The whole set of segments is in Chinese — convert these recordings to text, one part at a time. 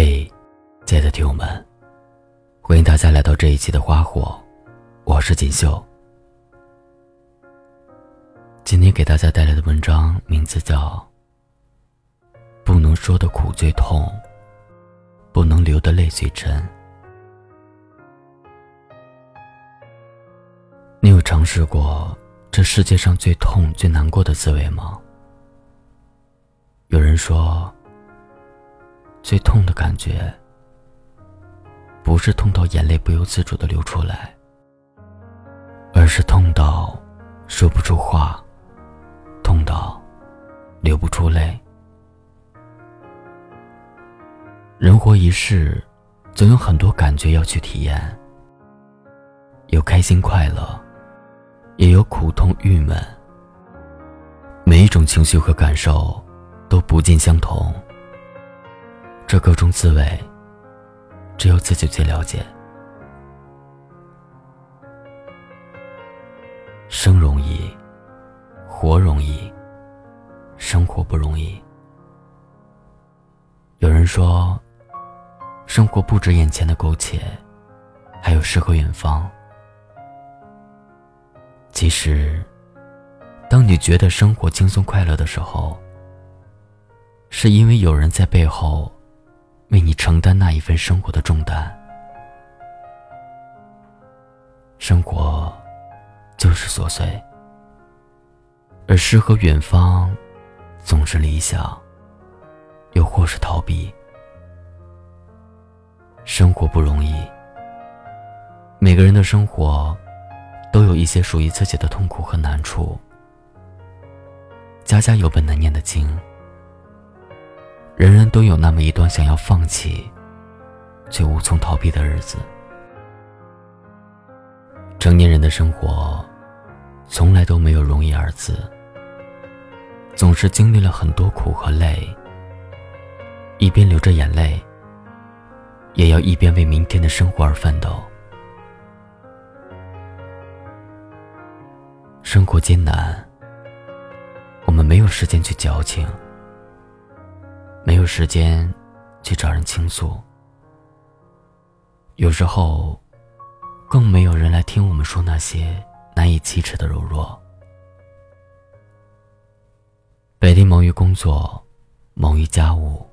嘿，亲爱的听友们，欢迎大家来到这一期的花火，我是锦绣。今天给大家带来的文章名字叫《不能说的苦最痛，不能流的泪最真》。你有尝试过这世界上最痛、最难过的滋味吗？有人说。最痛的感觉，不是痛到眼泪不由自主的流出来，而是痛到说不出话，痛到流不出泪。人活一世，总有很多感觉要去体验，有开心快乐，也有苦痛郁闷。每一种情绪和感受都不尽相同。这各种滋味，只有自己最了解。生容易，活容易，生活不容易。有人说，生活不止眼前的苟且，还有诗和远方。其实，当你觉得生活轻松快乐的时候，是因为有人在背后。为你承担那一份生活的重担，生活就是琐碎，而诗和远方总是理想，又或是逃避。生活不容易，每个人的生活都有一些属于自己的痛苦和难处，家家有本难念的经。人人都有那么一段想要放弃，却无从逃避的日子。成年人的生活，从来都没有容易二字，总是经历了很多苦和累，一边流着眼泪，也要一边为明天的生活而奋斗。生活艰难，我们没有时间去矫情。没有时间去找人倾诉，有时候更没有人来听我们说那些难以启齿的柔弱。白天忙于工作，忙于家务，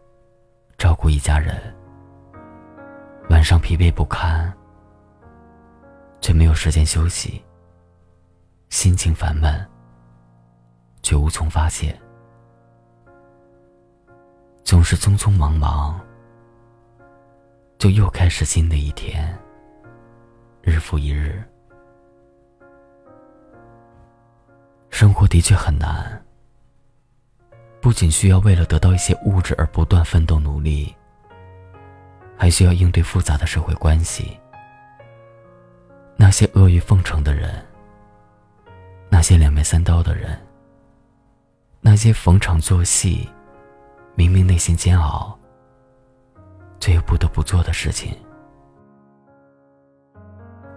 照顾一家人；晚上疲惫不堪，却没有时间休息，心情烦闷，却无从发泄。总是匆匆忙忙，就又开始新的一天。日复一日，生活的确很难。不仅需要为了得到一些物质而不断奋斗努力，还需要应对复杂的社会关系。那些阿谀奉承的人，那些两面三刀的人，那些逢场作戏。明明内心煎熬，却又不得不做的事情，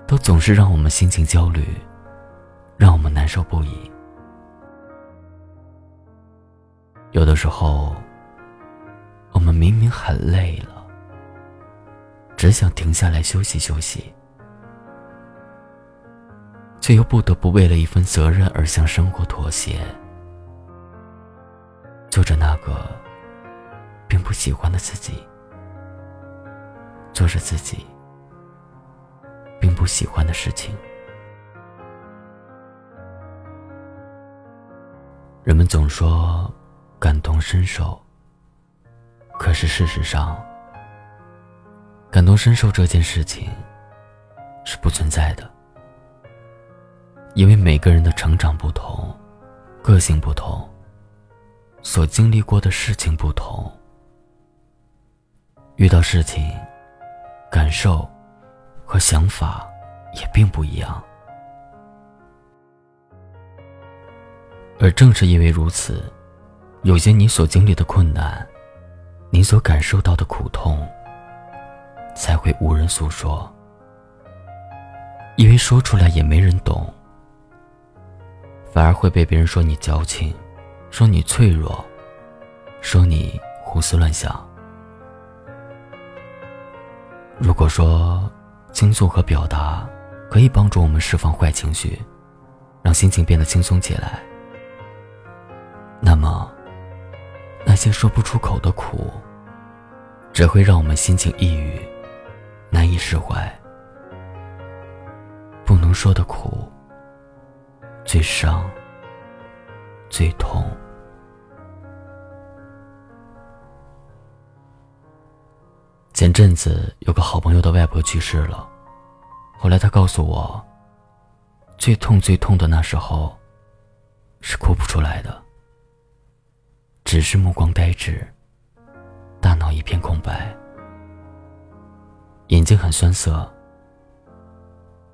都总是让我们心情焦虑，让我们难受不已。有的时候，我们明明很累了，只想停下来休息休息，却又不得不为了一份责任而向生活妥协，做着那个。并不喜欢的自己，做着自己并不喜欢的事情。人们总说感同身受，可是事实上，感同身受这件事情是不存在的，因为每个人的成长不同，个性不同，所经历过的事情不同。遇到事情，感受和想法也并不一样，而正是因为如此，有些你所经历的困难，你所感受到的苦痛，才会无人诉说，因为说出来也没人懂，反而会被别人说你矫情，说你脆弱，说你胡思乱想。如果说倾诉和表达可以帮助我们释放坏情绪，让心情变得轻松起来，那么那些说不出口的苦，只会让我们心情抑郁，难以释怀。不能说的苦，最伤，最痛。前阵子有个好朋友的外婆去世了，后来他告诉我，最痛最痛的那时候，是哭不出来的，只是目光呆滞，大脑一片空白，眼睛很酸涩，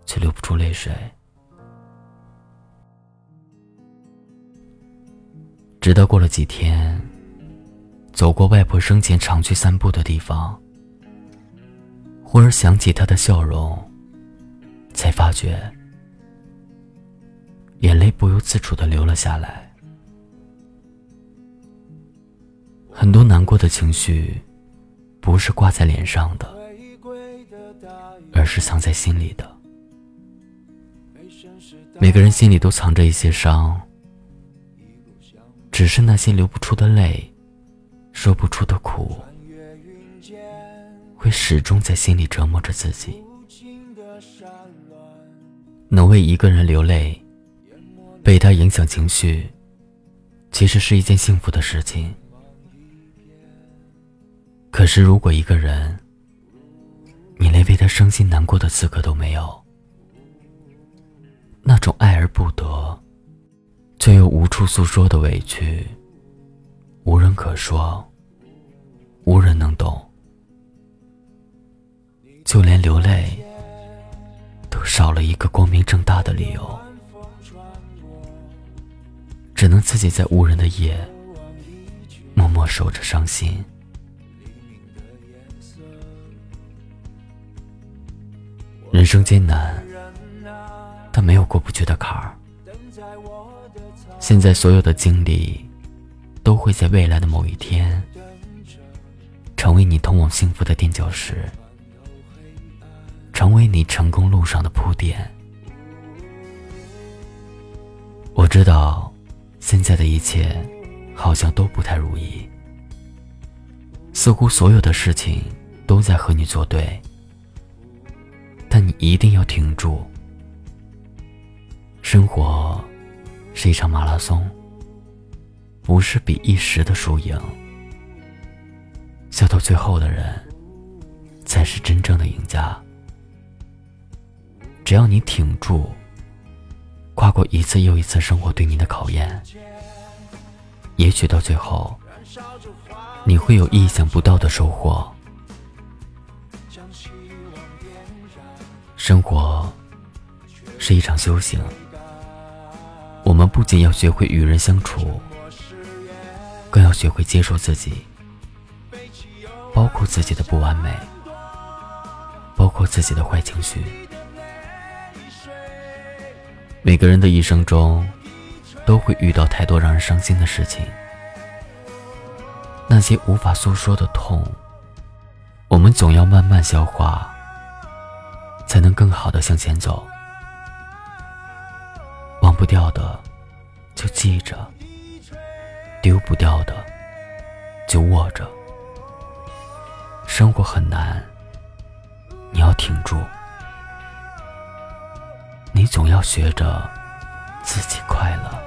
却流不出泪水。直到过了几天，走过外婆生前常去散步的地方。忽而想起他的笑容，才发觉眼泪不由自主的流了下来。很多难过的情绪，不是挂在脸上的，而是藏在心里的。每个人心里都藏着一些伤，只是那些流不出的泪，说不出的苦。会始终在心里折磨着自己。能为一个人流泪，被他影响情绪，其实是一件幸福的事情。可是，如果一个人，你连为他伤心难过的资格都没有，那种爱而不得，却又无处诉说的委屈，无人可说，无人能懂。就连流泪，都少了一个光明正大的理由，只能自己在无人的夜，默默守着伤心。人生艰难，但没有过不去的坎儿。现在所有的经历，都会在未来的某一天，成为你通往幸福的垫脚石。你成功路上的铺垫。我知道，现在的一切好像都不太如意，似乎所有的事情都在和你作对。但你一定要挺住。生活是一场马拉松，不是比一时的输赢。笑到最后的人，才是真正的赢家。只要你挺住，跨过一次又一次生活对你的考验，也许到最后，你会有意想不到的收获。生活是一场修行，我们不仅要学会与人相处，更要学会接受自己，包括自己的不完美，包括自己的坏情绪。每个人的一生中，都会遇到太多让人伤心的事情。那些无法诉说的痛，我们总要慢慢消化，才能更好的向前走。忘不掉的，就记着；丢不掉的，就握着。生活很难，你要挺住。你总要学着自己快乐。